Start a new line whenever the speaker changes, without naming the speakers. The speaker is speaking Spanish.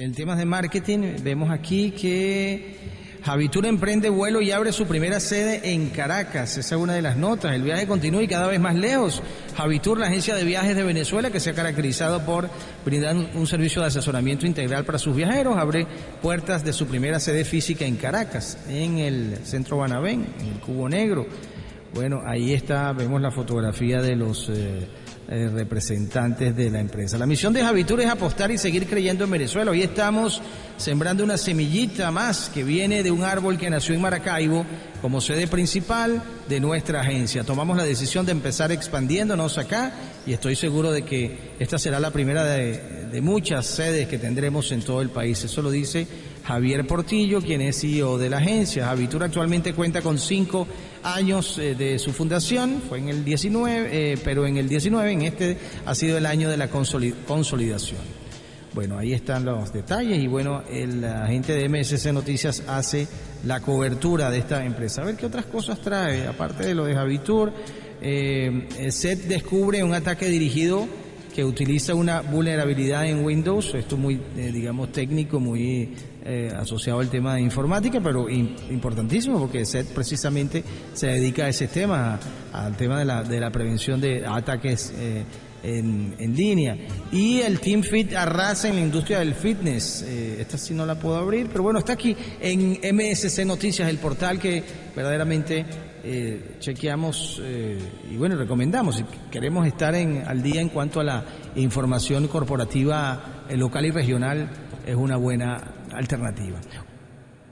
En temas de marketing, vemos aquí que Javitur emprende vuelo y abre su primera sede en Caracas. Esa es una de las notas. El viaje continúa y cada vez más lejos. Javitur, la agencia de viajes de Venezuela, que se ha caracterizado por brindar un servicio de asesoramiento integral para sus viajeros, abre puertas de su primera sede física en Caracas, en el centro Banabén, en el Cubo Negro. Bueno, ahí está, vemos la fotografía de los... Eh, eh, representantes de la empresa. La misión de Javitur es apostar y seguir creyendo en Venezuela. Hoy estamos sembrando una semillita más que viene de un árbol que nació en Maracaibo como sede principal de nuestra agencia. Tomamos la decisión de empezar expandiéndonos acá y estoy seguro de que esta será la primera de, de muchas sedes que tendremos en todo el país. Eso lo dice Javier Portillo, quien es CEO de la agencia. Javitur actualmente cuenta con cinco años eh, de su fundación, fue en el 19, eh, pero en el 19, en este ha sido el año de la consolidación. Bueno, ahí están los detalles y bueno, el agente de MSC Noticias hace la cobertura de esta empresa. A ver qué otras cosas trae, aparte de lo de Javitur. Eh, SET descubre un ataque dirigido que utiliza una vulnerabilidad en Windows, esto muy, eh, digamos, técnico, muy eh, asociado al tema de informática, pero importantísimo porque SET precisamente se dedica a ese tema, al tema de la, de la prevención de ataques eh, en, línea. Y el Team Fit arrasa en la industria del fitness. esta sí no la puedo abrir, pero bueno, está aquí en MSC Noticias, el portal que verdaderamente eh, chequeamos eh, y bueno, recomendamos, queremos estar en, al día en cuanto a la información corporativa eh, local y regional, es una buena alternativa.